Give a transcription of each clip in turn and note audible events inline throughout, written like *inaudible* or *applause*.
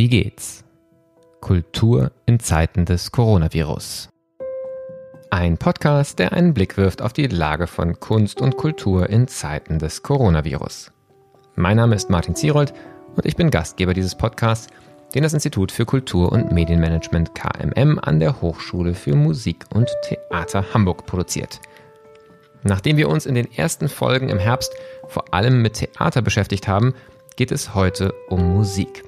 Wie geht's? Kultur in Zeiten des Coronavirus. Ein Podcast, der einen Blick wirft auf die Lage von Kunst und Kultur in Zeiten des Coronavirus. Mein Name ist Martin Zierold und ich bin Gastgeber dieses Podcasts, den das Institut für Kultur und Medienmanagement KMM an der Hochschule für Musik und Theater Hamburg produziert. Nachdem wir uns in den ersten Folgen im Herbst vor allem mit Theater beschäftigt haben, geht es heute um Musik.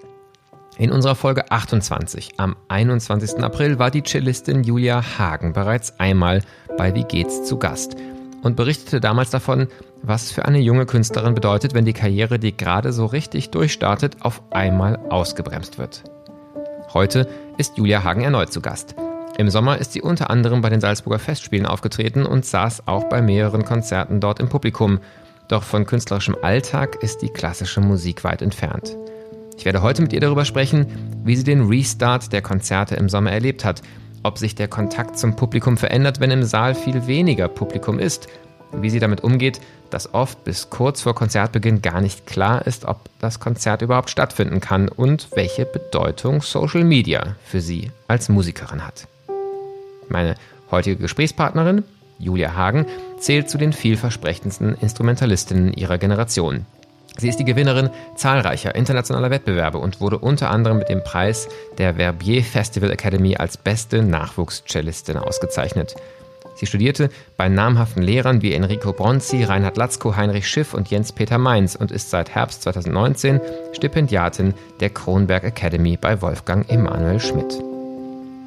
In unserer Folge 28 am 21. April war die Cellistin Julia Hagen bereits einmal bei Wie geht's zu Gast und berichtete damals davon, was für eine junge Künstlerin bedeutet, wenn die Karriere, die gerade so richtig durchstartet, auf einmal ausgebremst wird. Heute ist Julia Hagen erneut zu Gast. Im Sommer ist sie unter anderem bei den Salzburger Festspielen aufgetreten und saß auch bei mehreren Konzerten dort im Publikum. Doch von künstlerischem Alltag ist die klassische Musik weit entfernt. Ich werde heute mit ihr darüber sprechen, wie sie den Restart der Konzerte im Sommer erlebt hat, ob sich der Kontakt zum Publikum verändert, wenn im Saal viel weniger Publikum ist, wie sie damit umgeht, dass oft bis kurz vor Konzertbeginn gar nicht klar ist, ob das Konzert überhaupt stattfinden kann und welche Bedeutung Social Media für sie als Musikerin hat. Meine heutige Gesprächspartnerin, Julia Hagen, zählt zu den vielversprechendsten Instrumentalistinnen ihrer Generation. Sie ist die Gewinnerin zahlreicher internationaler Wettbewerbe und wurde unter anderem mit dem Preis der Verbier Festival Academy als beste Nachwuchscellistin ausgezeichnet. Sie studierte bei namhaften Lehrern wie Enrico Bronzi, Reinhard Latzko, Heinrich Schiff und Jens-Peter Mainz und ist seit Herbst 2019 Stipendiatin der Kronberg Academy bei Wolfgang Emanuel Schmidt.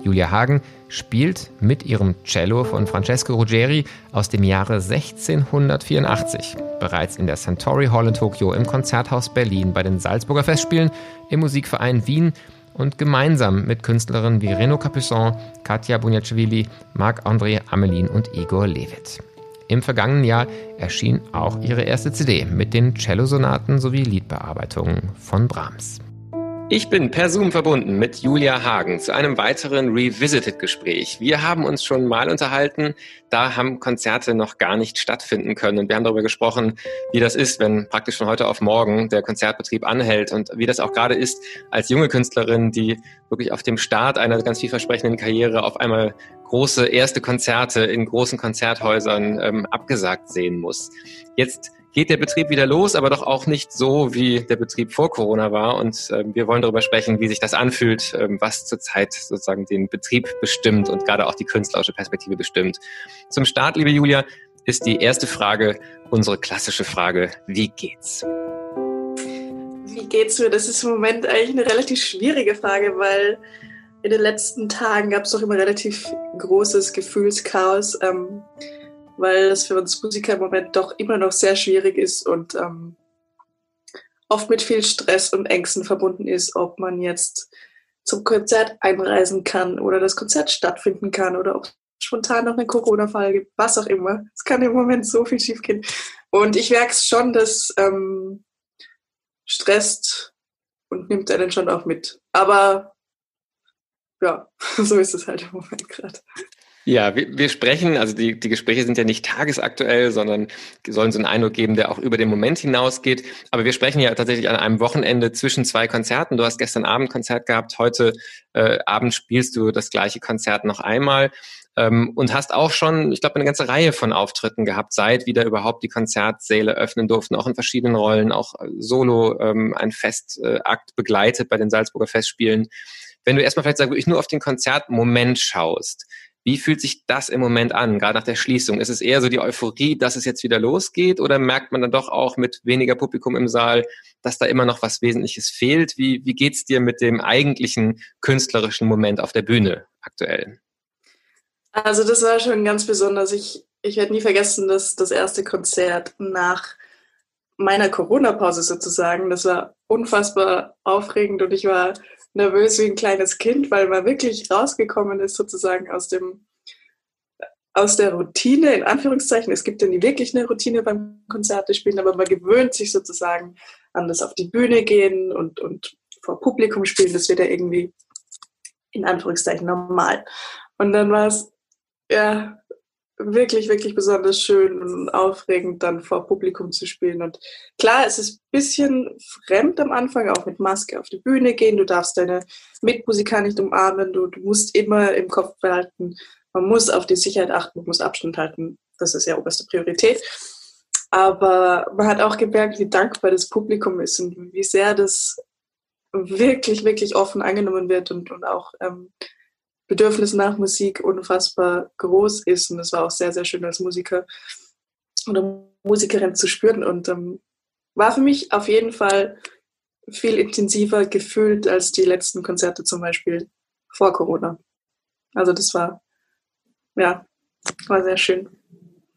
Julia Hagen spielt mit ihrem Cello von Francesco Ruggeri aus dem Jahre 1684 bereits in der Centauri Hall in Tokio, im Konzerthaus Berlin, bei den Salzburger Festspielen, im Musikverein Wien und gemeinsam mit Künstlerinnen wie Reno Capuçon, Katja Bunjacvili, Marc-André Amelin und Igor Levit. Im vergangenen Jahr erschien auch ihre erste CD mit den Cellosonaten sowie Liedbearbeitungen von Brahms. Ich bin per Zoom verbunden mit Julia Hagen zu einem weiteren Revisited-Gespräch. Wir haben uns schon mal unterhalten, da haben Konzerte noch gar nicht stattfinden können. Und wir haben darüber gesprochen, wie das ist, wenn praktisch von heute auf morgen der Konzertbetrieb anhält und wie das auch gerade ist als junge Künstlerin, die wirklich auf dem Start einer ganz vielversprechenden Karriere auf einmal große erste Konzerte in großen Konzerthäusern ähm, abgesagt sehen muss. Jetzt geht der Betrieb wieder los, aber doch auch nicht so, wie der Betrieb vor Corona war. Und äh, wir wollen darüber sprechen, wie sich das anfühlt, äh, was zurzeit sozusagen den Betrieb bestimmt und gerade auch die künstlerische Perspektive bestimmt. Zum Start, liebe Julia, ist die erste Frage unsere klassische Frage, wie geht's? Wie geht's mir? Das ist im Moment eigentlich eine relativ schwierige Frage, weil in den letzten Tagen gab es doch immer relativ großes Gefühlschaos. Ähm, weil das für uns Musiker im Moment doch immer noch sehr schwierig ist und ähm, oft mit viel Stress und Ängsten verbunden ist, ob man jetzt zum Konzert einreisen kann oder das Konzert stattfinden kann oder ob es spontan noch einen Corona-Fall gibt, was auch immer. Es kann im Moment so viel schiefgehen. Und ich merke es schon, dass ähm, stresst und nimmt einen schon auch mit. Aber ja, *laughs* so ist es halt im Moment gerade. Ja, wir, wir sprechen, also die, die Gespräche sind ja nicht tagesaktuell, sondern sollen so einen Eindruck geben, der auch über den Moment hinausgeht. Aber wir sprechen ja tatsächlich an einem Wochenende zwischen zwei Konzerten. Du hast gestern Abend Konzert gehabt, heute äh, Abend spielst du das gleiche Konzert noch einmal. Ähm, und hast auch schon, ich glaube, eine ganze Reihe von Auftritten gehabt, seit wieder überhaupt die Konzertsäle öffnen durften, auch in verschiedenen Rollen, auch solo ähm, ein Festakt begleitet bei den Salzburger Festspielen. Wenn du erstmal vielleicht sag, wirklich nur auf den Konzertmoment schaust, wie fühlt sich das im Moment an, gerade nach der Schließung? Ist es eher so die Euphorie, dass es jetzt wieder losgeht oder merkt man dann doch auch mit weniger Publikum im Saal, dass da immer noch was Wesentliches fehlt? Wie, wie geht's dir mit dem eigentlichen künstlerischen Moment auf der Bühne aktuell? Also das war schon ganz besonders. Ich, ich werde nie vergessen, dass das erste Konzert nach meiner Corona-Pause sozusagen, das war unfassbar aufregend und ich war nervös wie ein kleines Kind, weil man wirklich rausgekommen ist sozusagen aus dem aus der Routine, in Anführungszeichen. Es gibt ja nie wirklich eine Routine beim Konzerte spielen, aber man gewöhnt sich sozusagen an das auf die Bühne gehen und, und vor Publikum spielen. Das wird ja irgendwie in Anführungszeichen normal. Und dann war es, ja, wirklich, wirklich besonders schön und aufregend, dann vor Publikum zu spielen. Und klar, es ist ein bisschen fremd am Anfang, auch mit Maske auf die Bühne gehen. Du darfst deine Mitmusiker nicht umarmen. Du, du musst immer im Kopf behalten, man muss auf die Sicherheit achten, man muss Abstand halten. Das ist ja oberste Priorität. Aber man hat auch gemerkt, wie dankbar das Publikum ist und wie sehr das wirklich, wirklich offen angenommen wird und, und auch ähm, Bedürfnis nach Musik unfassbar groß ist. Und es war auch sehr, sehr schön als Musiker oder Musikerin zu spüren. Und ähm, war für mich auf jeden Fall viel intensiver gefühlt als die letzten Konzerte zum Beispiel vor Corona. Also das war, ja, war sehr schön.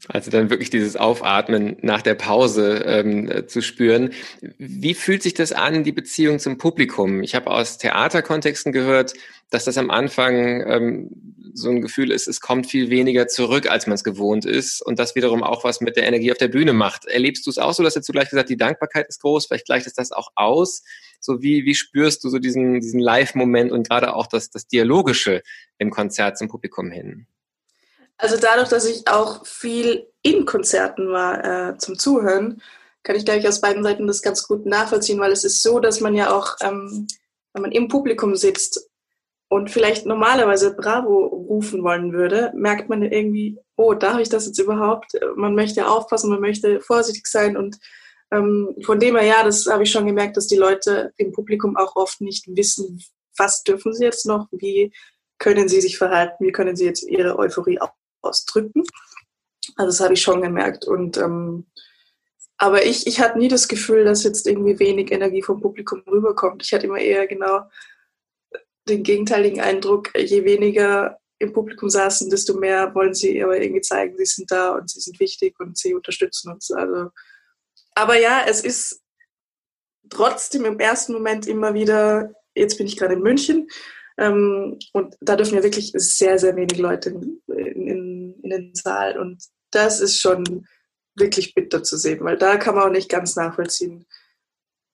Also dann wirklich dieses Aufatmen nach der Pause ähm, äh, zu spüren. Wie fühlt sich das an, die Beziehung zum Publikum? Ich habe aus Theaterkontexten gehört, dass das am Anfang ähm, so ein Gefühl ist, es kommt viel weniger zurück, als man es gewohnt ist und das wiederum auch was mit der Energie auf der Bühne macht. Erlebst du es auch so, dass du gleich gesagt, die Dankbarkeit ist groß, vielleicht gleicht es das auch aus? So wie, wie spürst du so diesen, diesen Live-Moment und gerade auch das, das Dialogische im Konzert zum Publikum hin? Also dadurch, dass ich auch viel in Konzerten war äh, zum Zuhören, kann ich, glaube ich, aus beiden Seiten das ganz gut nachvollziehen, weil es ist so, dass man ja auch, ähm, wenn man im Publikum sitzt und vielleicht normalerweise Bravo rufen wollen würde, merkt man irgendwie, oh, darf ich das jetzt überhaupt? Man möchte aufpassen, man möchte vorsichtig sein und ähm, von dem her, ja, das habe ich schon gemerkt, dass die Leute im Publikum auch oft nicht wissen, was dürfen sie jetzt noch, wie können sie sich verhalten, wie können sie jetzt ihre Euphorie ausdrücken. Also das habe ich schon gemerkt. Und ähm, aber ich, ich hatte nie das Gefühl, dass jetzt irgendwie wenig Energie vom Publikum rüberkommt. Ich hatte immer eher genau den gegenteiligen Eindruck, je weniger im Publikum saßen, desto mehr wollen sie aber irgendwie zeigen, sie sind da und sie sind wichtig und sie unterstützen uns. Also, aber ja, es ist trotzdem im ersten Moment immer wieder, jetzt bin ich gerade in München, ähm, und da dürfen ja wirklich sehr, sehr wenig Leute in, in, in, den Saal. Und das ist schon wirklich bitter zu sehen, weil da kann man auch nicht ganz nachvollziehen,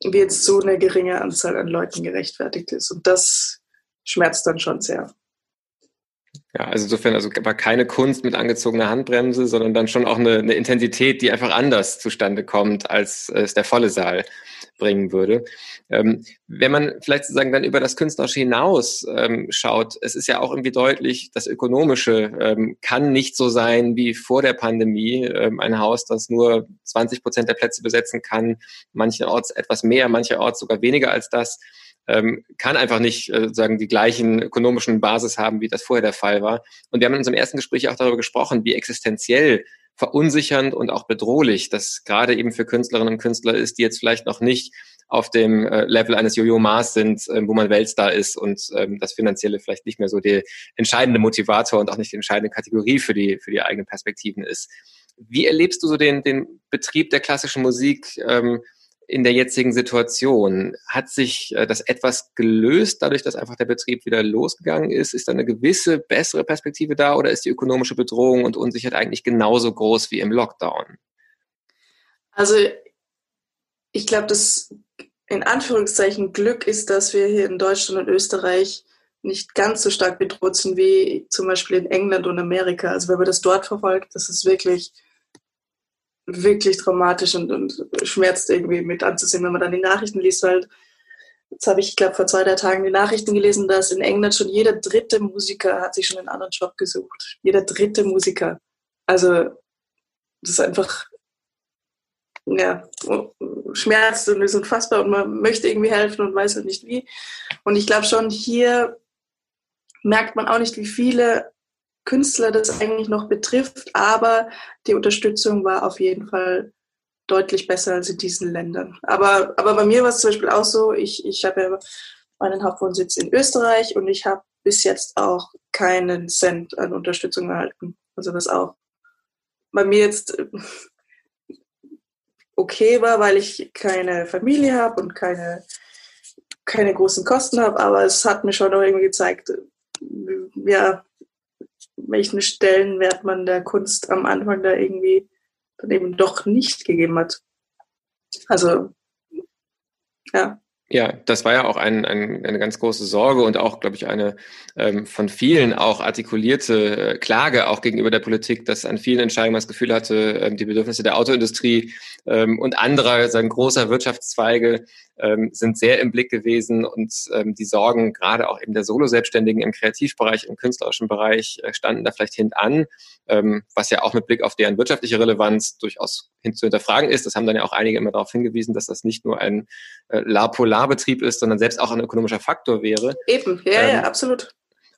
wie jetzt so eine geringe Anzahl an Leuten gerechtfertigt ist. Und das schmerzt dann schon sehr. Ja, also insofern also war keine Kunst mit angezogener Handbremse, sondern dann schon auch eine, eine Intensität, die einfach anders zustande kommt, als es der volle Saal bringen würde. Ähm, wenn man vielleicht sozusagen dann über das Künstlerische hinaus ähm, schaut, es ist ja auch irgendwie deutlich, das Ökonomische ähm, kann nicht so sein wie vor der Pandemie. Ähm, ein Haus, das nur 20 Prozent der Plätze besetzen kann, mancherorts etwas mehr, mancherorts sogar weniger als das ähm, kann einfach nicht äh, sagen die gleichen ökonomischen Basis haben, wie das vorher der Fall war. Und wir haben in unserem ersten Gespräch auch darüber gesprochen, wie existenziell verunsichernd und auch bedrohlich das gerade eben für Künstlerinnen und Künstler ist, die jetzt vielleicht noch nicht auf dem äh, Level eines Jojo Mars sind, äh, wo man Weltstar ist und ähm, das Finanzielle vielleicht nicht mehr so der entscheidende Motivator und auch nicht die entscheidende Kategorie für die, für die eigenen Perspektiven ist. Wie erlebst du so den, den Betrieb der klassischen Musik ähm, in der jetzigen Situation? Hat sich äh, das etwas gelöst, dadurch, dass einfach der Betrieb wieder losgegangen ist? Ist da eine gewisse bessere Perspektive da oder ist die ökonomische Bedrohung und Unsicherheit eigentlich genauso groß wie im Lockdown? Also ich glaube, das in Anführungszeichen Glück ist, dass wir hier in Deutschland und Österreich nicht ganz so stark bedroht sind wie zum Beispiel in England und Amerika. Also wenn man das dort verfolgt, das ist wirklich wirklich dramatisch und, und schmerzt irgendwie mit anzusehen, wenn man dann die Nachrichten liest, weil jetzt habe ich, ich glaube, vor zwei, drei Tagen die Nachrichten gelesen, dass in England schon jeder dritte Musiker hat sich schon einen anderen Job gesucht. Jeder dritte Musiker. Also das ist einfach ja, schmerzt und ist unfassbar und man möchte irgendwie helfen und weiß halt nicht wie. Und ich glaube schon, hier merkt man auch nicht, wie viele Künstler das eigentlich noch betrifft, aber die Unterstützung war auf jeden Fall deutlich besser als in diesen Ländern. Aber, aber bei mir war es zum Beispiel auch so, ich, ich habe ja meinen Hauptwohnsitz in Österreich und ich habe bis jetzt auch keinen Cent an Unterstützung erhalten. Also das auch bei mir jetzt äh, okay war, weil ich keine Familie habe und keine, keine großen Kosten habe, aber es hat mir schon auch irgendwie gezeigt, ja, welchen Stellenwert man der Kunst am Anfang da irgendwie dann eben doch nicht gegeben hat. Also, ja, Ja, das war ja auch ein, ein, eine ganz große Sorge und auch, glaube ich, eine ähm, von vielen auch artikulierte äh, Klage auch gegenüber der Politik, dass an vielen Entscheidungen man das Gefühl hatte, ähm, die Bedürfnisse der Autoindustrie ähm, und anderer sagen, großer Wirtschaftszweige ähm, sind sehr im Blick gewesen und ähm, die Sorgen gerade auch eben der Solo-Selbstständigen im Kreativbereich, im künstlerischen Bereich äh, standen da vielleicht hintan, ähm, was ja auch mit Blick auf deren wirtschaftliche Relevanz durchaus hin zu hinterfragen ist. Das haben dann ja auch einige immer darauf hingewiesen, dass das nicht nur ein äh, La-Polar-Betrieb ist, sondern selbst auch ein ökonomischer Faktor wäre. Eben, ja, ähm, ja, absolut.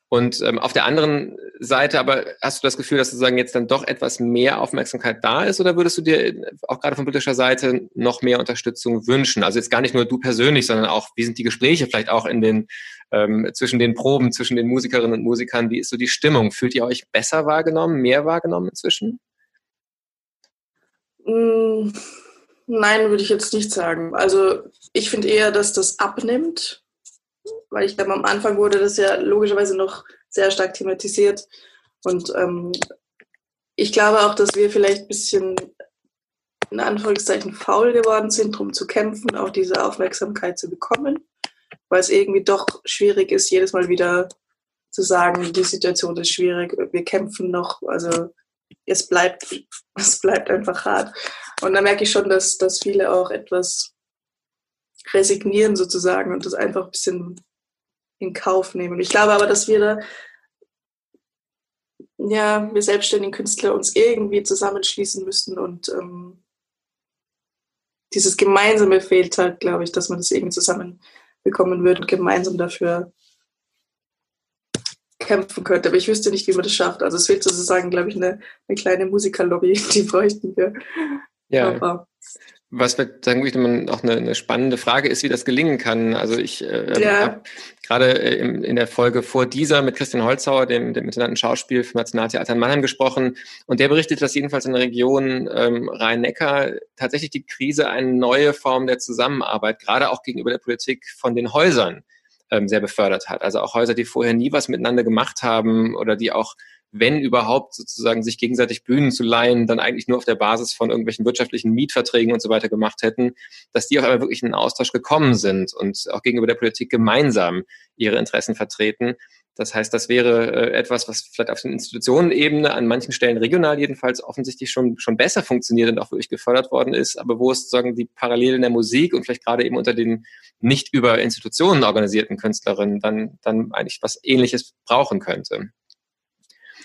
Und ähm, auf der anderen Seite aber hast du das Gefühl, dass sozusagen jetzt dann doch etwas mehr Aufmerksamkeit da ist oder würdest du dir äh, auch gerade von politischer Seite noch mehr Unterstützung wünschen? Also jetzt gar nicht nur du persönlich, sondern auch, wie sind die Gespräche vielleicht auch in den ähm, zwischen den Proben, zwischen den Musikerinnen und Musikern? Wie ist so die Stimmung? Fühlt ihr euch besser wahrgenommen, mehr wahrgenommen inzwischen? Mm, nein, würde ich jetzt nicht sagen. Also ich finde eher, dass das abnimmt weil ich glaube, am Anfang wurde das ja logischerweise noch sehr stark thematisiert. Und ähm, ich glaube auch, dass wir vielleicht ein bisschen in Anführungszeichen faul geworden sind, darum zu kämpfen, auch diese Aufmerksamkeit zu bekommen, weil es irgendwie doch schwierig ist, jedes Mal wieder zu sagen, die Situation ist schwierig, wir kämpfen noch, also es bleibt, *laughs* es bleibt einfach hart. Und da merke ich schon, dass, dass viele auch etwas resignieren sozusagen und das einfach ein bisschen in Kauf nehmen. Ich glaube aber, dass wir da, ja, wir selbstständigen Künstler uns irgendwie zusammenschließen müssen und ähm, dieses Gemeinsame fehlt halt, glaube ich, dass man das irgendwie zusammenbekommen würde und gemeinsam dafür kämpfen könnte. Aber ich wüsste nicht, wie man das schafft. Also es fehlt sozusagen, glaube ich, eine, eine kleine Musikerlobby, *laughs* die bräuchten wir. Ja. Aber was sagen wir, auch eine, eine, spannende Frage ist, wie das gelingen kann. Also ich äh, ja. habe gerade äh, in, in der Folge vor dieser mit Christian Holzhauer, dem, dem Intendanten Schauspiel vom Nationaltheater in Mannheim gesprochen und der berichtet, dass jedenfalls in der Region ähm, Rhein-Neckar tatsächlich die Krise eine neue Form der Zusammenarbeit, gerade auch gegenüber der Politik von den Häusern ähm, sehr befördert hat. Also auch Häuser, die vorher nie was miteinander gemacht haben oder die auch wenn überhaupt sozusagen sich gegenseitig Bühnen zu leihen, dann eigentlich nur auf der Basis von irgendwelchen wirtschaftlichen Mietverträgen und so weiter gemacht hätten, dass die auf einmal wirklich in einen Austausch gekommen sind und auch gegenüber der Politik gemeinsam ihre Interessen vertreten. Das heißt, das wäre äh, etwas, was vielleicht auf der Institutionenebene an manchen Stellen regional jedenfalls offensichtlich schon, schon besser funktioniert und auch wirklich gefördert worden ist, aber wo es sozusagen die Parallelen der Musik und vielleicht gerade eben unter den nicht über Institutionen organisierten Künstlerinnen dann, dann eigentlich was Ähnliches brauchen könnte.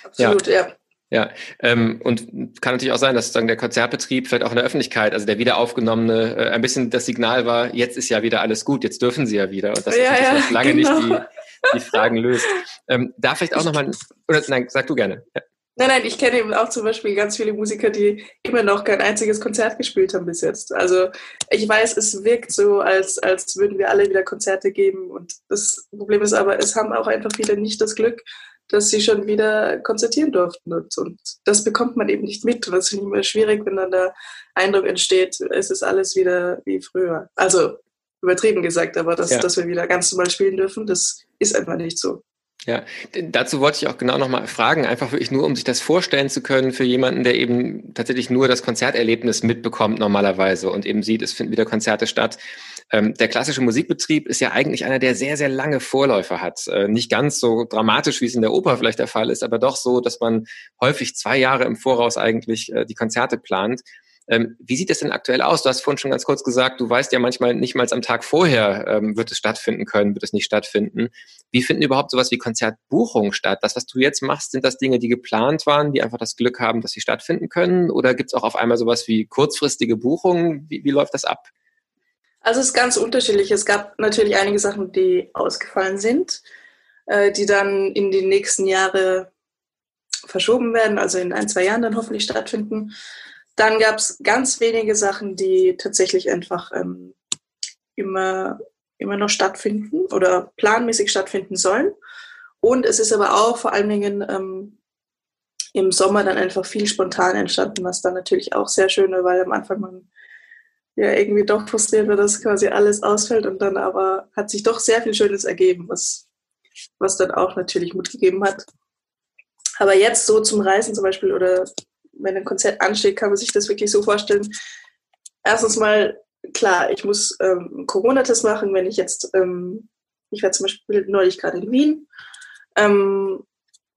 Absolut, ja. ja. Ja, ähm, und kann natürlich auch sein, dass dann der Konzertbetrieb vielleicht auch in der Öffentlichkeit, also der wiederaufgenommene, äh, ein bisschen das Signal war, jetzt ist ja wieder alles gut, jetzt dürfen sie ja wieder. Und das ja, ja, lange genau. nicht die, die Fragen löst. Ähm, da vielleicht auch nochmal, oder nein, sag du gerne. Ja. Nein, nein, ich kenne eben auch zum Beispiel ganz viele Musiker, die immer noch kein einziges Konzert gespielt haben bis jetzt. Also ich weiß, es wirkt so, als, als würden wir alle wieder Konzerte geben. Und das Problem ist aber, es haben auch einfach viele nicht das Glück, dass sie schon wieder konzertieren durften. Und, und das bekommt man eben nicht mit. Und das finde ich immer schwierig, wenn dann der Eindruck entsteht, es ist alles wieder wie früher. Also übertrieben gesagt, aber dass, ja. dass wir wieder ganz normal spielen dürfen, das ist einfach nicht so. Ja, dazu wollte ich auch genau nochmal fragen, einfach wirklich nur, um sich das vorstellen zu können für jemanden, der eben tatsächlich nur das Konzerterlebnis mitbekommt normalerweise und eben sieht, es finden wieder Konzerte statt. Ähm, der klassische Musikbetrieb ist ja eigentlich einer, der sehr, sehr lange Vorläufer hat. Äh, nicht ganz so dramatisch, wie es in der Oper vielleicht der Fall ist, aber doch so, dass man häufig zwei Jahre im Voraus eigentlich äh, die Konzerte plant. Ähm, wie sieht es denn aktuell aus? Du hast vorhin schon ganz kurz gesagt, du weißt ja manchmal nicht mal am Tag vorher, ähm, wird es stattfinden können, wird es nicht stattfinden. Wie finden überhaupt sowas wie Konzertbuchungen statt? Das, was du jetzt machst, sind das Dinge, die geplant waren, die einfach das Glück haben, dass sie stattfinden können? Oder gibt es auch auf einmal sowas wie kurzfristige Buchungen? Wie, wie läuft das ab? Also es ist ganz unterschiedlich. Es gab natürlich einige Sachen, die ausgefallen sind, äh, die dann in die nächsten Jahre verschoben werden, also in ein, zwei Jahren dann hoffentlich stattfinden. Dann gab es ganz wenige Sachen, die tatsächlich einfach ähm, immer, immer noch stattfinden oder planmäßig stattfinden sollen. Und es ist aber auch vor allen Dingen ähm, im Sommer dann einfach viel spontan entstanden, was dann natürlich auch sehr schön war, weil am Anfang man ja irgendwie doch frustriert war, dass quasi alles ausfällt und dann aber hat sich doch sehr viel Schönes ergeben, was, was dann auch natürlich Mut gegeben hat. Aber jetzt so zum Reisen zum Beispiel oder wenn ein Konzert ansteht, kann man sich das wirklich so vorstellen. Erstens mal klar, ich muss ähm, Corona-Test machen, wenn ich jetzt, ähm, ich war zum Beispiel neulich gerade in Wien, ähm,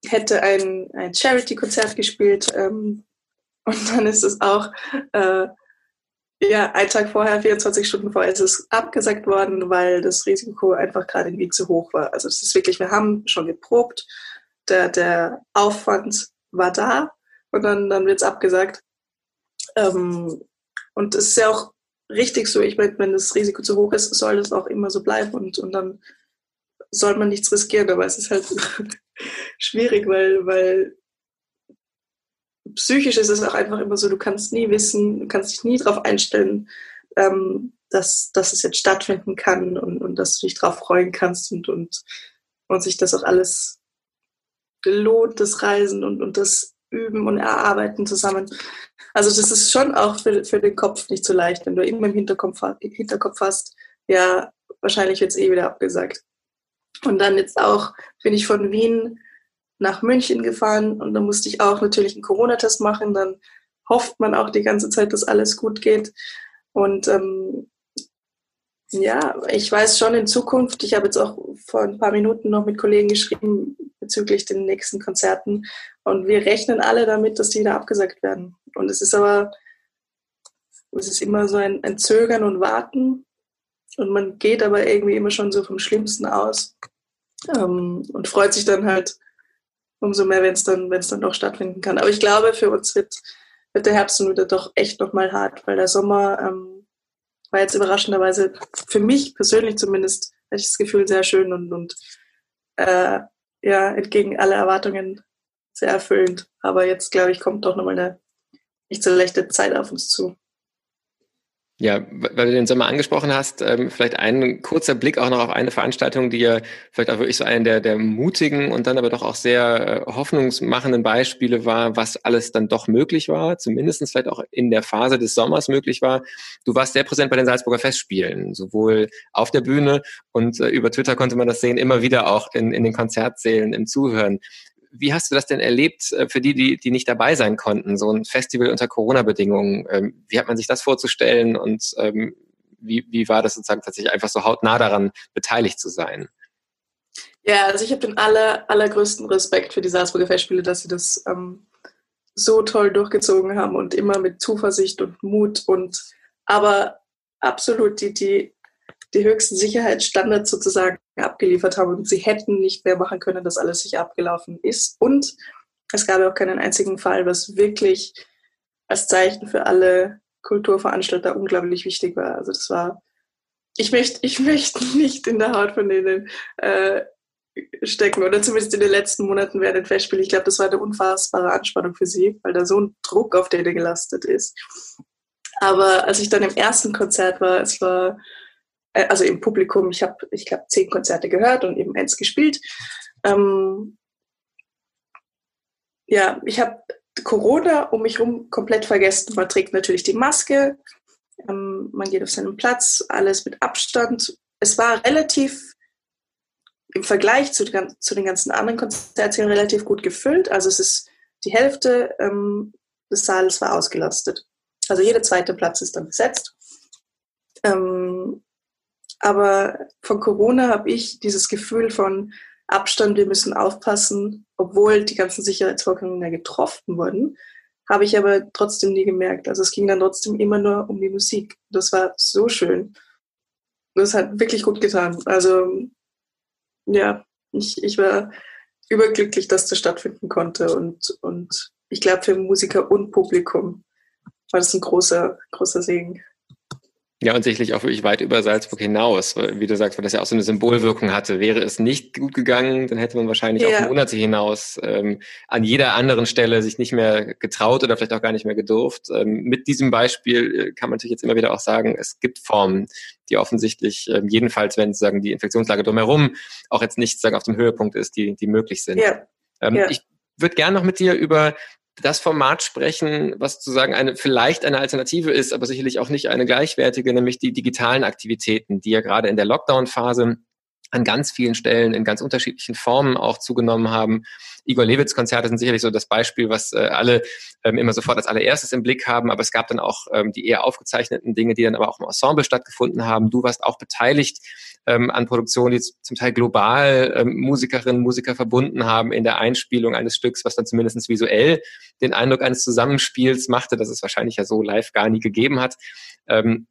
hätte ein, ein Charity-Konzert gespielt ähm, und dann ist es auch, äh, ja, ein Tag vorher, 24 Stunden vorher ist es abgesagt worden, weil das Risiko einfach gerade Wien zu hoch war. Also es ist wirklich, wir haben schon geprobt, der, der Aufwand war da und dann, dann wird es abgesagt. Ähm, und es ist ja auch richtig so, ich meine, wenn das Risiko zu hoch ist, soll das auch immer so bleiben und, und dann soll man nichts riskieren, aber es ist halt *laughs* schwierig, weil, weil psychisch ist es auch einfach immer so, du kannst nie wissen, du kannst dich nie darauf einstellen, ähm, dass, dass es jetzt stattfinden kann und, und dass du dich darauf freuen kannst und, und, und sich das auch alles lohnt, das Reisen und, und das Üben und Erarbeiten zusammen. Also das ist schon auch für, für den Kopf nicht so leicht, wenn du immer im Hinterkopf, im Hinterkopf hast, ja, wahrscheinlich wird es eh wieder abgesagt. Und dann jetzt auch bin ich von Wien nach München gefahren und da musste ich auch natürlich einen Corona-Test machen. Dann hofft man auch die ganze Zeit, dass alles gut geht. Und ähm, ja, ich weiß schon in Zukunft, ich habe jetzt auch vor ein paar Minuten noch mit Kollegen geschrieben bezüglich den nächsten Konzerten und wir rechnen alle damit, dass die wieder abgesagt werden. Und es ist aber, es ist immer so ein, ein Zögern und Warten und man geht aber irgendwie immer schon so vom Schlimmsten aus ähm, und freut sich dann halt umso mehr, wenn es dann, wenn dann doch stattfinden kann. Aber ich glaube, für uns wird, wird der Herbst wieder doch echt nochmal hart, weil der Sommer ähm, war jetzt überraschenderweise für mich persönlich zumindest, hatte ich das Gefühl, sehr schön und, und äh, ja, entgegen aller Erwartungen sehr erfüllend. Aber jetzt, glaube ich, kommt doch nochmal eine nicht so leichte Zeit auf uns zu. Ja, weil du den Sommer angesprochen hast, ähm, vielleicht ein kurzer Blick auch noch auf eine Veranstaltung, die ja vielleicht auch wirklich so eine der, der mutigen und dann aber doch auch sehr äh, hoffnungsmachenden Beispiele war, was alles dann doch möglich war, zumindest vielleicht auch in der Phase des Sommers möglich war. Du warst sehr präsent bei den Salzburger Festspielen, sowohl auf der Bühne und äh, über Twitter konnte man das sehen, immer wieder auch in, in den Konzertsälen im Zuhören wie hast du das denn erlebt äh, für die, die, die nicht dabei sein konnten, so ein Festival unter Corona-Bedingungen? Ähm, wie hat man sich das vorzustellen und ähm, wie, wie war das sozusagen tatsächlich einfach so hautnah daran beteiligt zu sein? Ja, also ich habe den aller, allergrößten Respekt für die Salzburger Festspiele, dass sie das ähm, so toll durchgezogen haben und immer mit Zuversicht und Mut und aber absolut die, die die höchsten Sicherheitsstandards sozusagen abgeliefert haben und sie hätten nicht mehr machen können, dass alles sicher abgelaufen ist. Und es gab auch keinen einzigen Fall, was wirklich als Zeichen für alle Kulturveranstalter unglaublich wichtig war. Also das war, ich möchte, ich möchte *laughs* nicht in der Haut von denen äh, stecken oder zumindest in den letzten Monaten während den Festspielen. Ich glaube, das war eine unfassbare Anspannung für sie, weil da so ein Druck auf denen gelastet ist. Aber als ich dann im ersten Konzert war, es war also im Publikum, ich habe, ich glaube, zehn Konzerte gehört und eben eins gespielt. Ähm, ja, ich habe Corona um mich herum komplett vergessen. Man trägt natürlich die Maske, ähm, man geht auf seinen Platz, alles mit Abstand. Es war relativ im Vergleich zu, zu den ganzen anderen Konzerten relativ gut gefüllt. Also es ist die Hälfte ähm, des Saales war ausgelastet. Also jeder zweite Platz ist dann besetzt. Ähm, aber von Corona habe ich dieses Gefühl von Abstand, wir müssen aufpassen, obwohl die ganzen Sicherheitsvorkehrungen ja getroffen wurden, habe ich aber trotzdem nie gemerkt. Also es ging dann trotzdem immer nur um die Musik. Das war so schön. Das hat wirklich gut getan. Also ja, ich, ich war überglücklich, dass das stattfinden konnte. Und, und ich glaube, für Musiker und Publikum war das ein großer, großer Segen. Ja, und sicherlich auch wirklich weit über Salzburg hinaus, wie du sagst, weil das ja auch so eine Symbolwirkung hatte. Wäre es nicht gut gegangen, dann hätte man wahrscheinlich ja. auch Monate hinaus ähm, an jeder anderen Stelle sich nicht mehr getraut oder vielleicht auch gar nicht mehr gedurft. Ähm, mit diesem Beispiel äh, kann man natürlich jetzt immer wieder auch sagen, es gibt Formen, die offensichtlich, ähm, jedenfalls wenn sozusagen die Infektionslage drumherum auch jetzt nicht sagen auf dem Höhepunkt ist, die, die möglich sind. Ja. Ähm, ja. Ich würde gerne noch mit dir über das Format sprechen, was zu sagen eine vielleicht eine Alternative ist, aber sicherlich auch nicht eine gleichwertige, nämlich die digitalen Aktivitäten, die ja gerade in der Lockdown-Phase an ganz vielen Stellen in ganz unterschiedlichen Formen auch zugenommen haben. Igor Lewitz-Konzerte sind sicherlich so das Beispiel, was äh, alle ähm, immer sofort als allererstes im Blick haben, aber es gab dann auch ähm, die eher aufgezeichneten Dinge, die dann aber auch im Ensemble stattgefunden haben. Du warst auch beteiligt ähm, an Produktionen, die zum Teil global ähm, Musikerinnen, Musiker verbunden haben in der Einspielung eines Stücks, was dann zumindest visuell den Eindruck eines Zusammenspiels machte, das es wahrscheinlich ja so live gar nie gegeben hat. Ähm,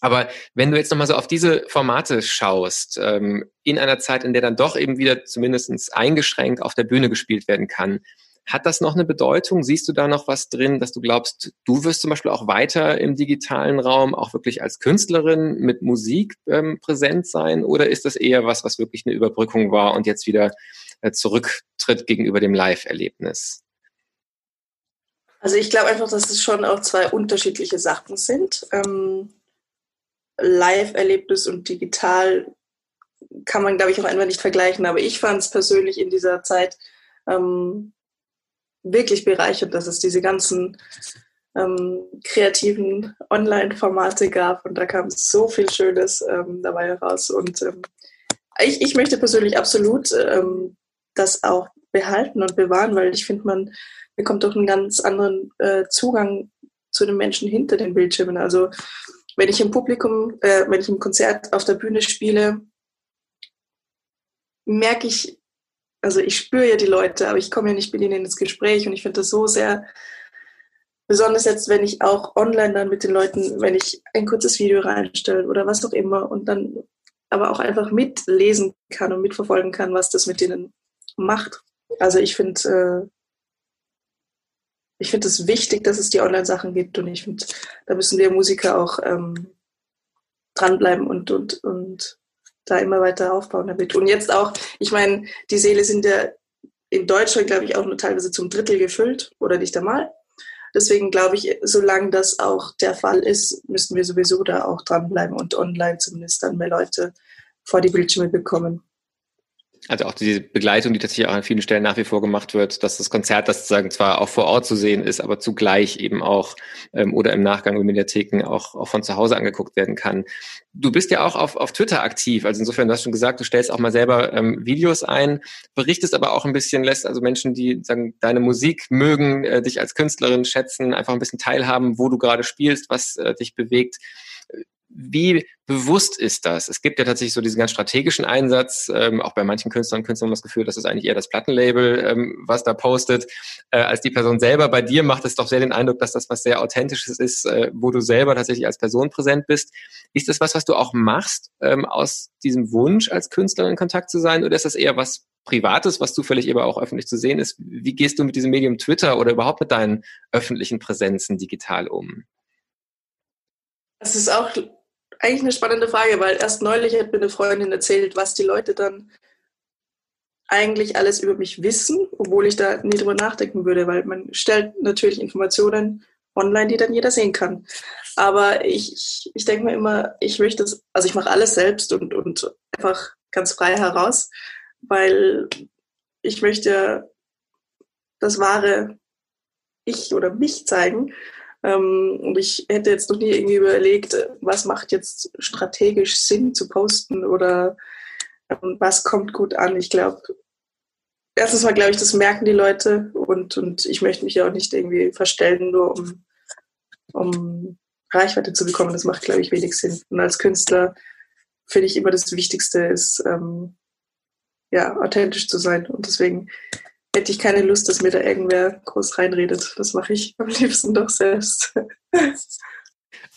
aber wenn du jetzt nochmal so auf diese Formate schaust, ähm, in einer Zeit, in der dann doch eben wieder zumindest eingeschränkt auf der Bühne gespielt werden kann, hat das noch eine Bedeutung? Siehst du da noch was drin, dass du glaubst, du wirst zum Beispiel auch weiter im digitalen Raum auch wirklich als Künstlerin mit Musik ähm, präsent sein? Oder ist das eher was, was wirklich eine Überbrückung war und jetzt wieder äh, zurücktritt gegenüber dem Live-Erlebnis? Also ich glaube einfach, dass es schon auch zwei unterschiedliche Sachen sind. Ähm, Live-Erlebnis und digital kann man, glaube ich, auch einfach nicht vergleichen. Aber ich fand es persönlich in dieser Zeit ähm, wirklich bereichernd, dass es diese ganzen ähm, kreativen Online-Formate gab und da kam so viel Schönes ähm, dabei heraus. Und ähm, ich, ich möchte persönlich absolut ähm, das auch behalten und bewahren, weil ich finde, man bekommt doch einen ganz anderen äh, Zugang zu den Menschen hinter den Bildschirmen. Also wenn ich im Publikum, äh, wenn ich im Konzert auf der Bühne spiele, merke ich, also ich spüre ja die Leute, aber ich komme ja nicht mit ihnen ins Gespräch und ich finde das so sehr besonders jetzt, wenn ich auch online dann mit den Leuten, wenn ich ein kurzes Video reinstelle oder was auch immer und dann aber auch einfach mitlesen kann und mitverfolgen kann, was das mit denen macht. Also ich finde, äh, ich finde es wichtig, dass es die Online-Sachen gibt und ich finde, da müssen wir Musiker auch ähm, dranbleiben und, und, und da immer weiter aufbauen damit. Und jetzt auch, ich meine, die Seele sind ja in Deutschland, glaube ich, auch nur teilweise zum Drittel gefüllt oder nicht einmal. Deswegen glaube ich, solange das auch der Fall ist, müssen wir sowieso da auch dranbleiben und online zumindest dann mehr Leute vor die Bildschirme bekommen also auch diese Begleitung, die tatsächlich auch an vielen Stellen nach wie vor gemacht wird, dass das Konzert, das sozusagen zwar auch vor Ort zu sehen ist, aber zugleich eben auch ähm, oder im Nachgang in Mediatheken auch, auch von zu Hause angeguckt werden kann. Du bist ja auch auf, auf Twitter aktiv, also insofern, du hast schon gesagt, du stellst auch mal selber ähm, Videos ein, berichtest aber auch ein bisschen, lässt also Menschen, die sagen, deine Musik mögen, äh, dich als Künstlerin schätzen, einfach ein bisschen teilhaben, wo du gerade spielst, was äh, dich bewegt wie bewusst ist das? Es gibt ja tatsächlich so diesen ganz strategischen Einsatz, ähm, auch bei manchen Künstlern und Künstlern das Gefühl, das ist eigentlich eher das Plattenlabel, ähm, was da postet, äh, als die Person selber. Bei dir macht es doch sehr den Eindruck, dass das was sehr Authentisches ist, äh, wo du selber tatsächlich als Person präsent bist. Ist das was, was du auch machst, ähm, aus diesem Wunsch, als Künstler in Kontakt zu sein, oder ist das eher was Privates, was zufällig aber auch öffentlich zu sehen ist? Wie gehst du mit diesem Medium Twitter oder überhaupt mit deinen öffentlichen Präsenzen digital um? Es ist auch eigentlich eine spannende Frage, weil erst neulich hat mir eine Freundin erzählt, was die Leute dann eigentlich alles über mich wissen, obwohl ich da nie drüber nachdenken würde, weil man stellt natürlich Informationen online, die dann jeder sehen kann. Aber ich, ich, ich denke mir immer, ich möchte das, also ich mache alles selbst und, und einfach ganz frei heraus, weil ich möchte das wahre Ich oder mich zeigen und ich hätte jetzt noch nie irgendwie überlegt, was macht jetzt strategisch Sinn zu posten oder ähm, was kommt gut an. Ich glaube, erstens mal glaube ich, das merken die Leute und, und ich möchte mich ja auch nicht irgendwie verstellen, nur um, um Reichweite zu bekommen. Das macht, glaube ich, wenig Sinn. Und als Künstler finde ich immer das Wichtigste ist, ähm, ja, authentisch zu sein. Und deswegen hätte ich keine Lust, dass mir da irgendwer groß reinredet. Das mache ich am liebsten doch selbst.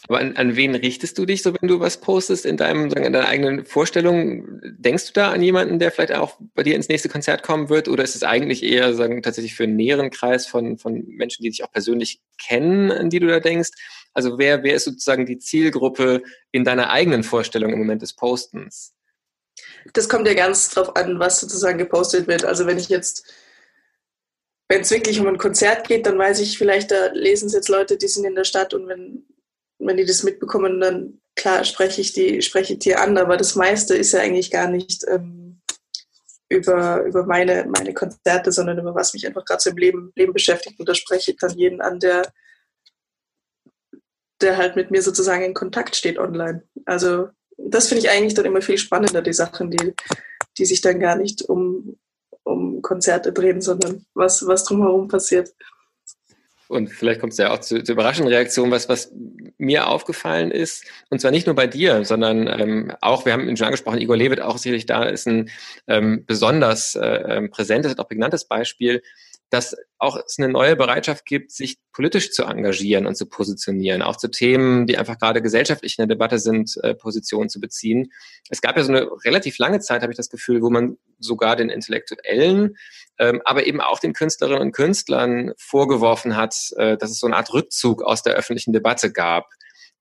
Aber an, an wen richtest du dich so, wenn du was postest in deinem, in deiner eigenen Vorstellung? Denkst du da an jemanden, der vielleicht auch bei dir ins nächste Konzert kommen wird? Oder ist es eigentlich eher, sagen, tatsächlich für einen näheren Kreis von, von Menschen, die dich auch persönlich kennen, an die du da denkst? Also wer, wer ist sozusagen die Zielgruppe in deiner eigenen Vorstellung im Moment des Postens? Das kommt ja ganz drauf an, was sozusagen gepostet wird. Also wenn ich jetzt wenn es wirklich um ein Konzert geht, dann weiß ich vielleicht, da lesen es jetzt Leute, die sind in der Stadt und wenn, wenn die das mitbekommen, dann klar spreche ich die, spreche ich die an, aber das meiste ist ja eigentlich gar nicht ähm, über, über meine, meine Konzerte, sondern über was mich einfach gerade so im Leben, Leben beschäftigt und da spreche ich dann jeden an, der, der halt mit mir sozusagen in Kontakt steht online. Also das finde ich eigentlich dann immer viel spannender, die Sachen, die, die sich dann gar nicht um, um Konzerte drehen, sondern was, was drumherum passiert. Und vielleicht kommt es ja auch zu, zu überraschenden Reaktionen, was, was mir aufgefallen ist, und zwar nicht nur bei dir, sondern ähm, auch, wir haben ihn schon angesprochen, Igor Levit auch sicherlich da ist ein ähm, besonders äh, ähm, präsentes und auch prägnantes Beispiel, dass auch es eine neue Bereitschaft gibt, sich politisch zu engagieren und zu positionieren, auch zu Themen, die einfach gerade gesellschaftlich in der Debatte sind, äh, Positionen zu beziehen. Es gab ja so eine relativ lange Zeit, habe ich das Gefühl, wo man sogar den Intellektuellen, ähm, aber eben auch den Künstlerinnen und Künstlern vorgeworfen hat, äh, dass es so eine Art Rückzug aus der öffentlichen Debatte gab.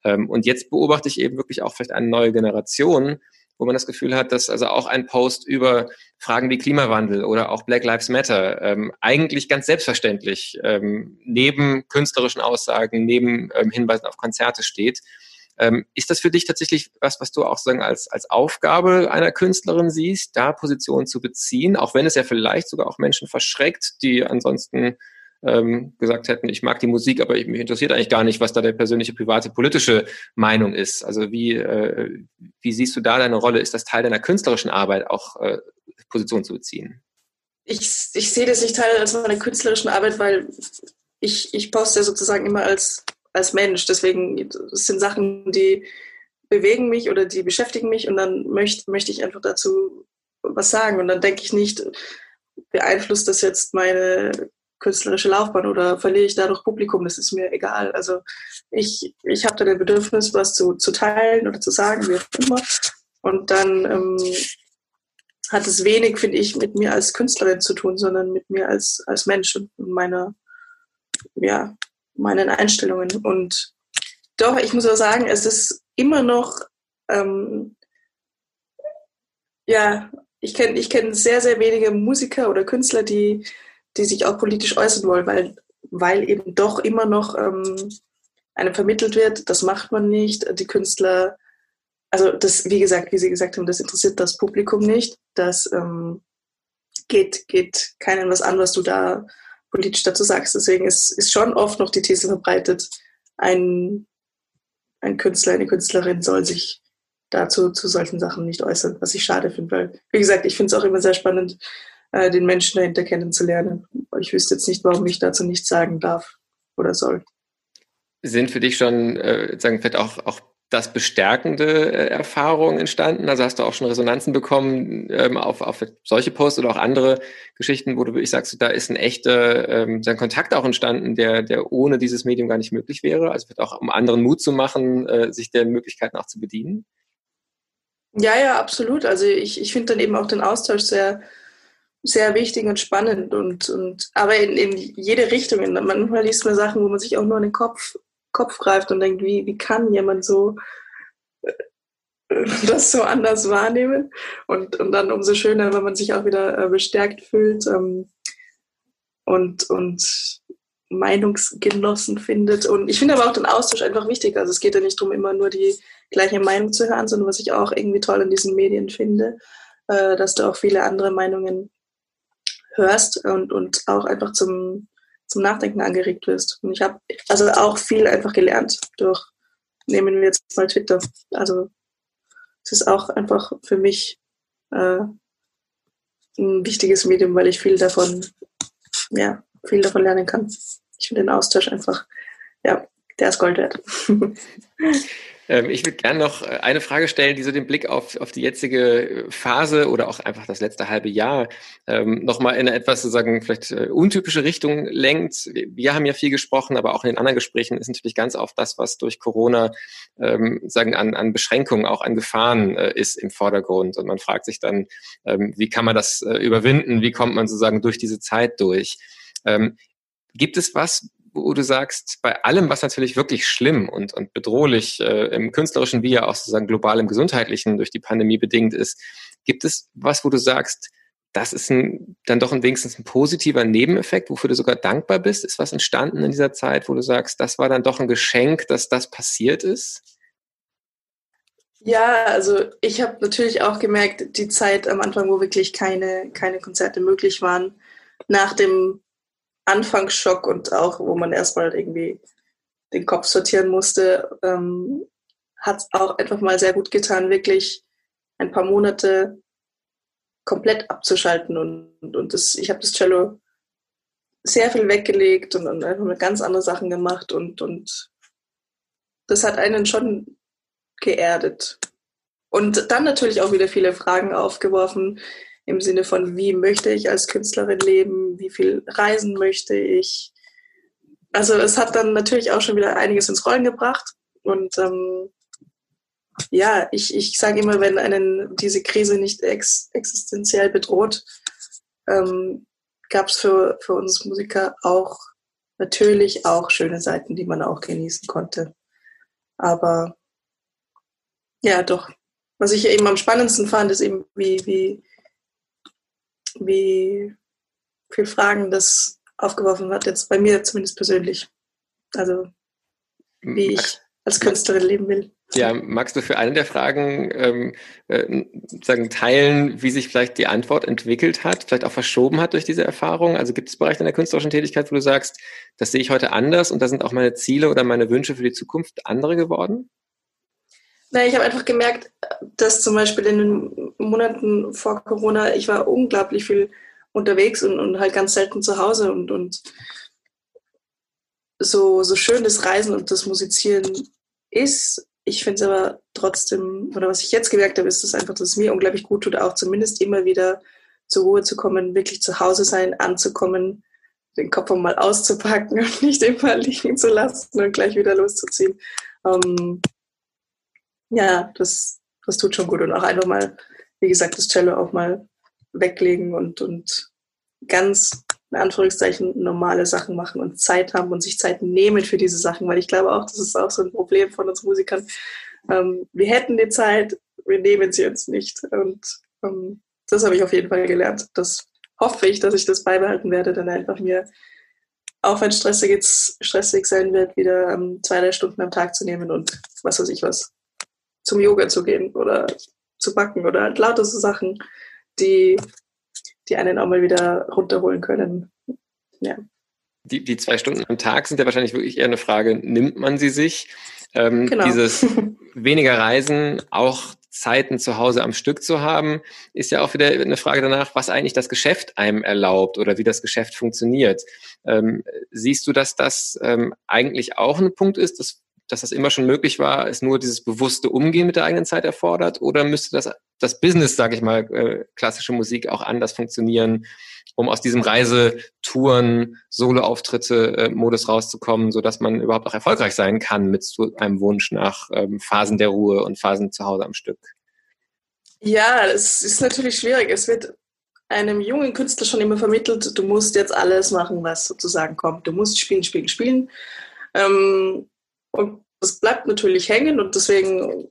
Ähm, und jetzt beobachte ich eben wirklich auch vielleicht eine neue Generation, wo man das Gefühl hat, dass also auch ein Post über Fragen wie Klimawandel oder auch Black Lives Matter ähm, eigentlich ganz selbstverständlich ähm, neben künstlerischen Aussagen, neben ähm, Hinweisen auf Konzerte steht. Ähm, ist das für dich tatsächlich was, was du auch sagen als, als Aufgabe einer Künstlerin siehst, da Positionen zu beziehen, auch wenn es ja vielleicht sogar auch Menschen verschreckt, die ansonsten ähm, gesagt hätten, ich mag die Musik, aber ich, mich interessiert eigentlich gar nicht, was da der persönliche, private, politische Meinung ist. Also wie, äh, wie siehst du da deine Rolle? Ist das Teil deiner künstlerischen Arbeit, auch äh, Position zu beziehen? Ich, ich sehe das nicht Teil als meiner künstlerischen Arbeit, weil ich, ich poste sozusagen immer als, als Mensch. Deswegen sind Sachen, die bewegen mich oder die beschäftigen mich und dann möchte, möchte ich einfach dazu was sagen. Und dann denke ich nicht, beeinflusst das jetzt meine künstlerische Laufbahn oder verliere ich dadurch Publikum, das ist mir egal. Also ich, ich habe da das Bedürfnis, was zu, zu teilen oder zu sagen, wie auch immer. Und dann ähm, hat es wenig, finde ich, mit mir als Künstlerin zu tun, sondern mit mir als, als Mensch und meiner, ja, meinen Einstellungen. Und doch, ich muss auch sagen, es ist immer noch, ähm, ja, ich kenne ich kenn sehr, sehr wenige Musiker oder Künstler, die die sich auch politisch äußern wollen, weil, weil eben doch immer noch ähm, einem vermittelt wird, das macht man nicht. Die Künstler, also das, wie gesagt, wie Sie gesagt haben, das interessiert das Publikum nicht. Das ähm, geht, geht keinen was an, was du da politisch dazu sagst. Deswegen ist, ist schon oft noch die These verbreitet, ein, ein Künstler, eine Künstlerin soll sich dazu zu solchen Sachen nicht äußern, was ich schade finde, weil, wie gesagt, ich finde es auch immer sehr spannend, äh, den Menschen dahinter kennenzulernen. Ich wüsste jetzt nicht, warum ich dazu nichts sagen darf oder soll. Sind für dich schon, äh, sagen, vielleicht auch, auch das bestärkende äh, Erfahrungen entstanden? Also hast du auch schon Resonanzen bekommen ähm, auf, auf solche Posts oder auch andere Geschichten, wo du wirklich sagst, da ist ein echter ähm, ein Kontakt auch entstanden, der, der ohne dieses Medium gar nicht möglich wäre? Also wird auch um anderen Mut zu machen, äh, sich der Möglichkeiten auch zu bedienen? Ja, ja, absolut. Also ich, ich finde dann eben auch den Austausch sehr, sehr wichtig und spannend und, und aber in, in jede Richtung. Manchmal liest man Sachen, wo man sich auch nur an den Kopf, Kopf greift und denkt, wie, wie kann jemand so äh, *laughs* das so anders wahrnehmen? Und, und dann umso schöner, wenn man sich auch wieder äh, bestärkt fühlt ähm, und, und Meinungsgenossen findet. Und ich finde aber auch den Austausch einfach wichtig. Also es geht ja nicht darum, immer nur die gleiche Meinung zu hören, sondern was ich auch irgendwie toll in diesen Medien finde, äh, dass du auch viele andere Meinungen hörst und, und auch einfach zum, zum Nachdenken angeregt wirst. Und ich habe also auch viel einfach gelernt durch, nehmen wir jetzt mal Twitter. Also es ist auch einfach für mich äh, ein wichtiges Medium, weil ich viel davon, ja, viel davon lernen kann. Ich finde den Austausch einfach, ja, der ist Gold wert. *laughs* Ähm, ich würde gerne noch äh, eine Frage stellen, die so den Blick auf, auf die jetzige äh, Phase oder auch einfach das letzte halbe Jahr ähm, nochmal in eine etwas sozusagen vielleicht äh, untypische Richtung lenkt. Wir haben ja viel gesprochen, aber auch in den anderen Gesprächen ist natürlich ganz oft das, was durch Corona ähm, sagen an, an Beschränkungen, auch an Gefahren äh, ist im Vordergrund. Und man fragt sich dann, ähm, wie kann man das äh, überwinden? Wie kommt man sozusagen durch diese Zeit durch? Ähm, gibt es was, wo du sagst, bei allem, was natürlich wirklich schlimm und, und bedrohlich äh, im künstlerischen wie ja auch sozusagen global im gesundheitlichen durch die Pandemie bedingt ist, gibt es was, wo du sagst, das ist ein, dann doch wenigstens ein positiver Nebeneffekt, wofür du sogar dankbar bist? Ist was entstanden in dieser Zeit, wo du sagst, das war dann doch ein Geschenk, dass das passiert ist? Ja, also ich habe natürlich auch gemerkt, die Zeit am Anfang, wo wirklich keine, keine Konzerte möglich waren, nach dem Anfangsschock und auch, wo man erstmal irgendwie den Kopf sortieren musste, ähm, hat es auch einfach mal sehr gut getan, wirklich ein paar Monate komplett abzuschalten. Und, und das, ich habe das Cello sehr viel weggelegt und, und einfach ganz andere Sachen gemacht. Und, und das hat einen schon geerdet. Und dann natürlich auch wieder viele Fragen aufgeworfen im Sinne von, wie möchte ich als Künstlerin leben, wie viel reisen möchte ich. Also es hat dann natürlich auch schon wieder einiges ins Rollen gebracht. Und ähm, ja, ich, ich sage immer, wenn einen diese Krise nicht ex existenziell bedroht, ähm, gab es für, für uns Musiker auch natürlich auch schöne Seiten, die man auch genießen konnte. Aber ja, doch. Was ich eben am spannendsten fand, ist eben, wie, wie, wie viele Fragen das aufgeworfen hat, jetzt bei mir zumindest persönlich. Also, wie ich als Künstlerin leben will. Ja, magst du für eine der Fragen ähm, äh, sagen, teilen, wie sich vielleicht die Antwort entwickelt hat, vielleicht auch verschoben hat durch diese Erfahrung? Also gibt es Bereiche deiner künstlerischen Tätigkeit, wo du sagst, das sehe ich heute anders und da sind auch meine Ziele oder meine Wünsche für die Zukunft andere geworden? Nein, ich habe einfach gemerkt, dass zum Beispiel in den Monaten vor Corona, ich war unglaublich viel unterwegs und, und halt ganz selten zu Hause und, und so, so schön das Reisen und das Musizieren ist, ich finde es aber trotzdem, oder was ich jetzt gemerkt habe, ist das einfach, dass es mir unglaublich gut tut, auch zumindest immer wieder zur Ruhe zu kommen, wirklich zu Hause sein, anzukommen, den Kopf mal auszupacken *laughs* und nicht immer liegen zu lassen und gleich wieder loszuziehen. Ähm, ja, das, das tut schon gut. Und auch einfach mal, wie gesagt, das Cello auch mal weglegen und, und ganz in Anführungszeichen normale Sachen machen und Zeit haben und sich Zeit nehmen für diese Sachen, weil ich glaube auch, das ist auch so ein Problem von uns Musikern. Ähm, wir hätten die Zeit, wir nehmen sie uns nicht. Und ähm, das habe ich auf jeden Fall gelernt. Das hoffe ich, dass ich das beibehalten werde, dann einfach mir, auch wenn stressig, stressig sein wird, wieder ähm, zwei, drei Stunden am Tag zu nehmen und was weiß ich was, zum Yoga zu gehen oder zu backen oder halt lauter so Sachen, die die einen auch mal wieder runterholen können. Ja. Die, die zwei Stunden am Tag sind ja wahrscheinlich wirklich eher eine Frage, nimmt man sie sich? Ähm, genau. Dieses *laughs* weniger Reisen, auch Zeiten zu Hause am Stück zu haben, ist ja auch wieder eine Frage danach, was eigentlich das Geschäft einem erlaubt oder wie das Geschäft funktioniert. Ähm, siehst du, dass das ähm, eigentlich auch ein Punkt ist, dass dass das immer schon möglich war, es nur dieses bewusste Umgehen mit der eigenen Zeit erfordert? Oder müsste das, das Business, sage ich mal, äh, klassische Musik auch anders funktionieren, um aus diesem Reisetouren, Solo-Auftritte-Modus äh, rauszukommen, sodass man überhaupt auch erfolgreich sein kann mit so einem Wunsch nach ähm, Phasen der Ruhe und Phasen zu Hause am Stück? Ja, es ist natürlich schwierig. Es wird einem jungen Künstler schon immer vermittelt, du musst jetzt alles machen, was sozusagen kommt. Du musst spielen, spielen, spielen. Ähm, und das bleibt natürlich hängen und deswegen,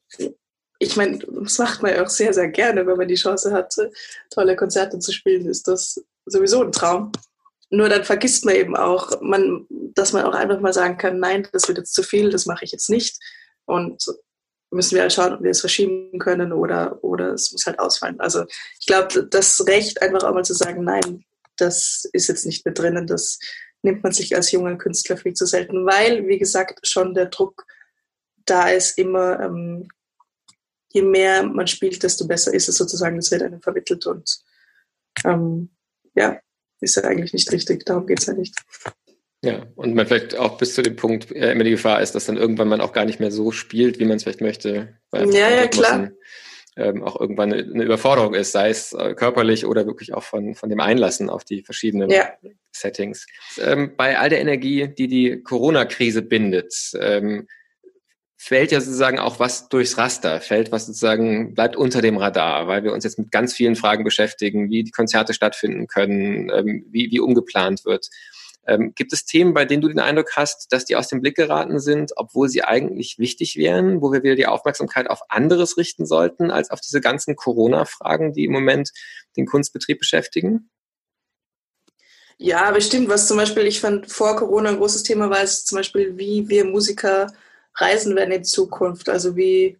ich meine, das macht man ja auch sehr, sehr gerne, wenn man die Chance hat, tolle Konzerte zu spielen, ist das sowieso ein Traum. Nur dann vergisst man eben auch, man, dass man auch einfach mal sagen kann, nein, das wird jetzt zu viel, das mache ich jetzt nicht. Und müssen wir halt schauen, ob wir es verschieben können oder, oder es muss halt ausfallen. Also ich glaube, das Recht, einfach auch mal zu sagen, nein, das ist jetzt nicht mit drinnen, das nimmt man sich als junger Künstler viel zu selten, weil, wie gesagt, schon der Druck da ist, immer, ähm, je mehr man spielt, desto besser ist es sozusagen, das wird einem vermittelt und ähm, ja, ist ja eigentlich nicht richtig, darum geht es ja nicht. Ja, und man vielleicht auch bis zu dem Punkt äh, immer die Gefahr ist, dass dann irgendwann man auch gar nicht mehr so spielt, wie man es vielleicht möchte. Ja, ja, klar ähm, auch irgendwann eine Überforderung ist, sei es äh, körperlich oder wirklich auch von, von dem Einlassen auf die verschiedenen ja. Settings. Ähm, bei all der Energie, die die Corona-Krise bindet, ähm, fällt ja sozusagen auch was durchs Raster, fällt was sozusagen, bleibt unter dem Radar, weil wir uns jetzt mit ganz vielen Fragen beschäftigen, wie die Konzerte stattfinden können, ähm, wie, wie umgeplant wird. Ähm, gibt es Themen, bei denen du den Eindruck hast, dass die aus dem Blick geraten sind, obwohl sie eigentlich wichtig wären, wo wir wieder die Aufmerksamkeit auf anderes richten sollten, als auf diese ganzen Corona-Fragen, die im Moment den Kunstbetrieb beschäftigen? Ja, bestimmt. Was zum Beispiel, ich fand vor Corona ein großes Thema war, ist zum Beispiel, wie wir Musiker reisen werden in Zukunft. Also wie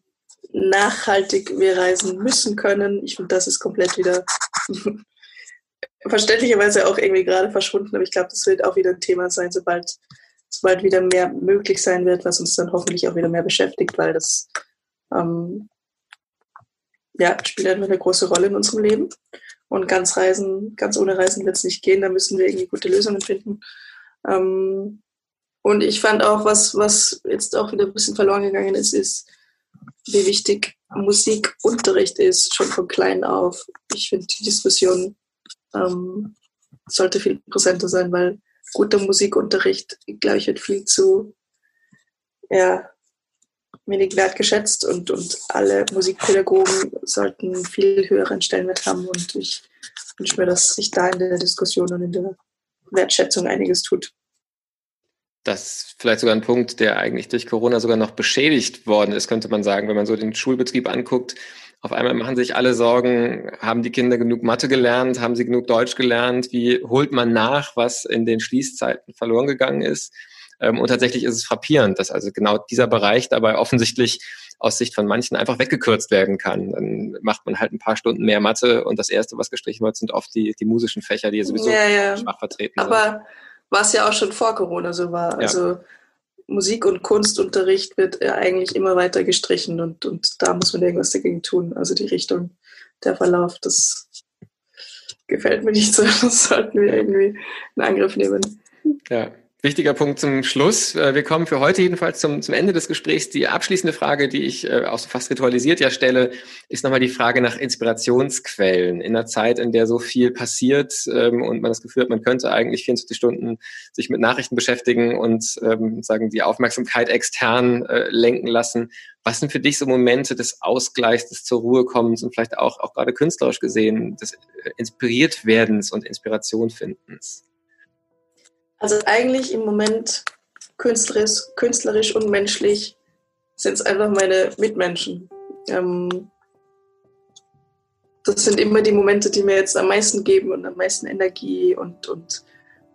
nachhaltig wir reisen müssen können. Ich finde, das ist komplett wieder verständlicherweise auch irgendwie gerade verschwunden, aber ich glaube, das wird auch wieder ein Thema sein, sobald, sobald wieder mehr möglich sein wird, was uns dann hoffentlich auch wieder mehr beschäftigt, weil das ähm, ja, spielt einfach eine große Rolle in unserem Leben. Und ganz reisen, ganz ohne Reisen wird es nicht gehen. Da müssen wir irgendwie gute Lösungen finden. Ähm, und ich fand auch, was, was jetzt auch wieder ein bisschen verloren gegangen ist, ist, wie wichtig Musikunterricht ist, schon von klein auf. Ich finde, die Diskussion ähm, sollte viel präsenter sein, weil guter Musikunterricht, glaube ich, wird viel zu ja, wenig wertgeschätzt und, und alle Musikpädagogen sollten viel höheren Stellenwert haben und ich wünsche mir, dass sich da in der Diskussion und in der Wertschätzung einiges tut. Das ist vielleicht sogar ein Punkt, der eigentlich durch Corona sogar noch beschädigt worden ist, könnte man sagen, wenn man so den Schulbetrieb anguckt. Auf einmal machen sich alle Sorgen, haben die Kinder genug Mathe gelernt, haben sie genug Deutsch gelernt, wie holt man nach, was in den Schließzeiten verloren gegangen ist. Ähm, und tatsächlich ist es frappierend, dass also genau dieser Bereich dabei offensichtlich aus Sicht von manchen einfach weggekürzt werden kann. Dann macht man halt ein paar Stunden mehr Mathe und das Erste, was gestrichen wird, sind oft die, die musischen Fächer, die sowieso ja, ja. schwach vertreten Aber sind. Aber was ja auch schon vor Corona so war. Ja. Also Musik- und Kunstunterricht wird eigentlich immer weiter gestrichen und, und da muss man irgendwas dagegen tun. Also die Richtung, der Verlauf, das gefällt mir nicht so. *laughs* Das sollten wir irgendwie in Angriff nehmen. Ja, Wichtiger Punkt zum Schluss. Äh, wir kommen für heute jedenfalls zum, zum Ende des Gesprächs. Die abschließende Frage, die ich äh, auch so fast ritualisiert ja stelle, ist nochmal die Frage nach Inspirationsquellen. In einer Zeit, in der so viel passiert ähm, und man das Gefühl hat, man könnte eigentlich 24 Stunden sich mit Nachrichten beschäftigen und ähm, sagen die Aufmerksamkeit extern äh, lenken lassen. Was sind für dich so Momente des Ausgleichs, des zur Ruhe kommens und vielleicht auch, auch gerade künstlerisch gesehen, des inspiriert werdens und Inspiration findens? Also eigentlich im Moment künstlerisch, künstlerisch und menschlich sind es einfach meine Mitmenschen. Ähm, das sind immer die Momente, die mir jetzt am meisten geben und am meisten Energie und, und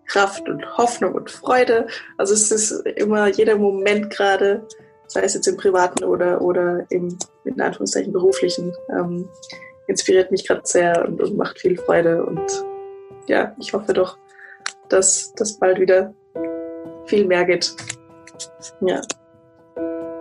Kraft und Hoffnung und Freude. Also es ist immer jeder Moment gerade, sei es jetzt im privaten oder, oder im, in Anführungszeichen, beruflichen, ähm, inspiriert mich gerade sehr und, und macht viel Freude. Und ja, ich hoffe doch, dass das bald wieder viel mehr geht. Ja.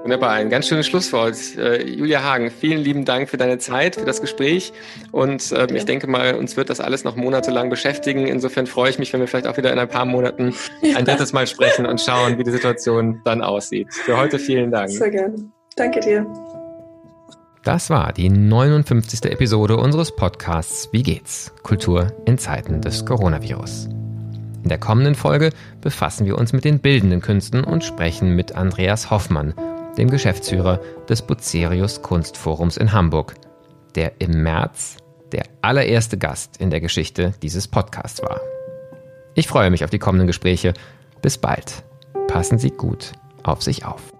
Wunderbar, ein ganz schönes Schlusswort. Äh, Julia Hagen, vielen lieben Dank für deine Zeit, für das Gespräch. Und äh, ich denke mal, uns wird das alles noch monatelang beschäftigen. Insofern freue ich mich, wenn wir vielleicht auch wieder in ein paar Monaten ein drittes Mal sprechen und schauen, wie die Situation dann aussieht. Für heute vielen Dank. Sehr gerne. Danke dir. Das war die 59. Episode unseres Podcasts Wie geht's? Kultur in Zeiten des Coronavirus. In der kommenden Folge befassen wir uns mit den bildenden Künsten und sprechen mit Andreas Hoffmann, dem Geschäftsführer des Bucerius Kunstforums in Hamburg, der im März der allererste Gast in der Geschichte dieses Podcasts war. Ich freue mich auf die kommenden Gespräche. Bis bald. Passen Sie gut auf sich auf.